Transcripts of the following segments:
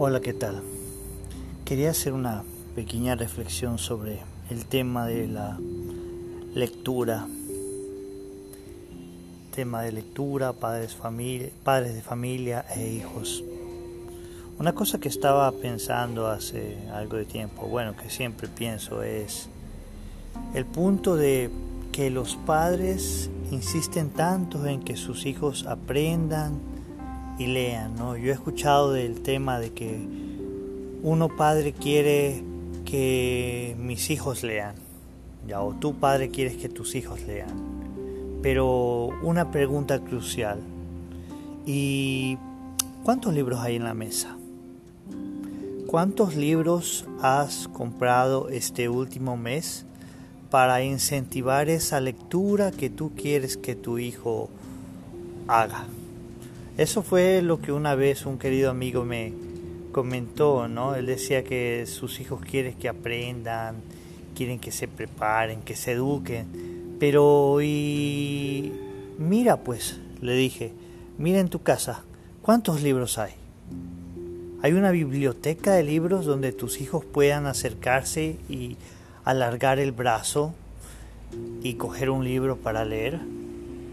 Hola, ¿qué tal? Quería hacer una pequeña reflexión sobre el tema de la lectura. Tema de lectura, padres, familia, padres de familia e hijos. Una cosa que estaba pensando hace algo de tiempo, bueno, que siempre pienso es el punto de que los padres insisten tanto en que sus hijos aprendan, y lean, ¿no? Yo he escuchado del tema de que uno padre quiere que mis hijos lean, ya, o tu padre quieres que tus hijos lean. Pero una pregunta crucial, ¿y cuántos libros hay en la mesa? ¿Cuántos libros has comprado este último mes para incentivar esa lectura que tú quieres que tu hijo haga? Eso fue lo que una vez un querido amigo me comentó, ¿no? Él decía que sus hijos quieren que aprendan, quieren que se preparen, que se eduquen, pero y mira pues, le dije, mira en tu casa, ¿cuántos libros hay? ¿Hay una biblioteca de libros donde tus hijos puedan acercarse y alargar el brazo y coger un libro para leer?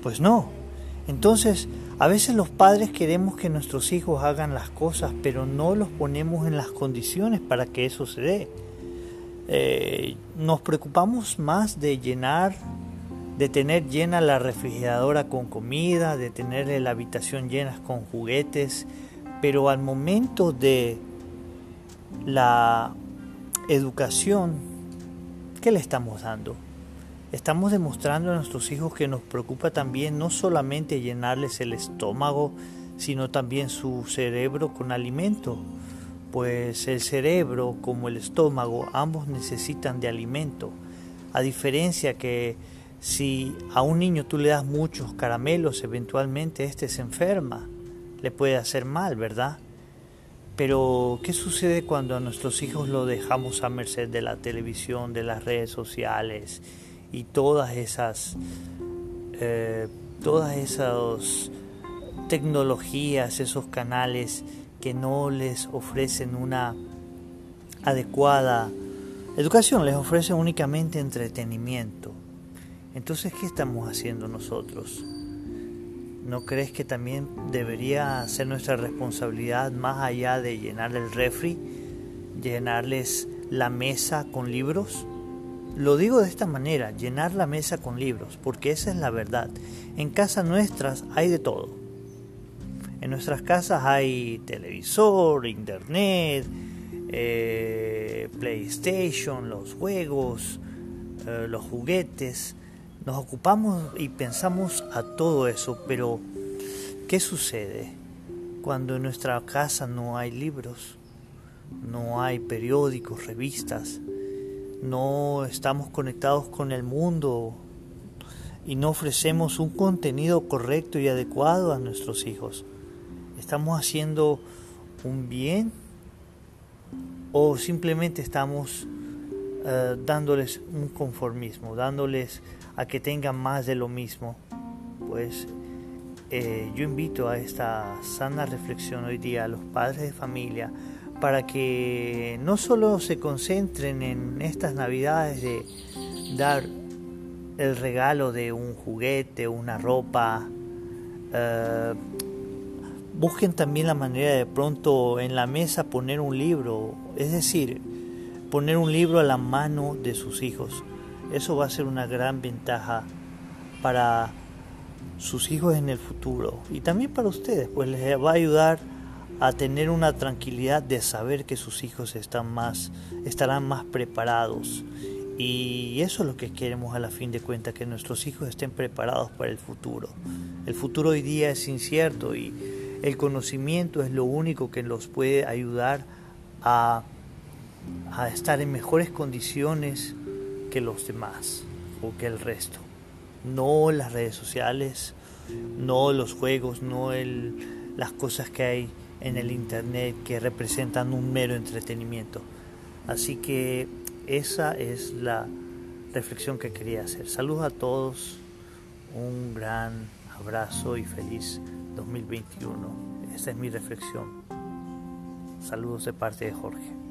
Pues no. Entonces, a veces los padres queremos que nuestros hijos hagan las cosas, pero no los ponemos en las condiciones para que eso se dé. Eh, nos preocupamos más de llenar, de tener llena la refrigeradora con comida, de tener la habitación llena con juguetes, pero al momento de la educación, ¿qué le estamos dando? Estamos demostrando a nuestros hijos que nos preocupa también no solamente llenarles el estómago, sino también su cerebro con alimento, pues el cerebro como el estómago ambos necesitan de alimento, a diferencia que si a un niño tú le das muchos caramelos, eventualmente éste se enferma, le puede hacer mal, ¿verdad? Pero, ¿qué sucede cuando a nuestros hijos lo dejamos a merced de la televisión, de las redes sociales y todas esas, eh, todas esas tecnologías, esos canales que no les ofrecen una adecuada educación, les ofrecen únicamente entretenimiento. Entonces, ¿qué estamos haciendo nosotros? ¿No crees que también debería ser nuestra responsabilidad más allá de llenar el refri, llenarles la mesa con libros? Lo digo de esta manera, llenar la mesa con libros, porque esa es la verdad. En casas nuestras hay de todo. En nuestras casas hay televisor, internet, eh, PlayStation, los juegos, eh, los juguetes. Nos ocupamos y pensamos a todo eso, pero ¿qué sucede cuando en nuestra casa no hay libros, no hay periódicos, revistas? No estamos conectados con el mundo y no ofrecemos un contenido correcto y adecuado a nuestros hijos. ¿Estamos haciendo un bien o simplemente estamos eh, dándoles un conformismo, dándoles a que tengan más de lo mismo? Pues eh, yo invito a esta sana reflexión hoy día a los padres de familia para que no solo se concentren en estas navidades de dar el regalo de un juguete, una ropa, eh, busquen también la manera de pronto en la mesa poner un libro, es decir, poner un libro a la mano de sus hijos. Eso va a ser una gran ventaja para sus hijos en el futuro y también para ustedes, pues les va a ayudar a tener una tranquilidad de saber que sus hijos están más, estarán más preparados. Y eso es lo que queremos a la fin de cuentas, que nuestros hijos estén preparados para el futuro. El futuro hoy día es incierto y el conocimiento es lo único que los puede ayudar a, a estar en mejores condiciones que los demás o que el resto. No las redes sociales, no los juegos, no el, las cosas que hay en el Internet que representan un mero entretenimiento. Así que esa es la reflexión que quería hacer. Saludos a todos, un gran abrazo y feliz 2021. Esa es mi reflexión. Saludos de parte de Jorge.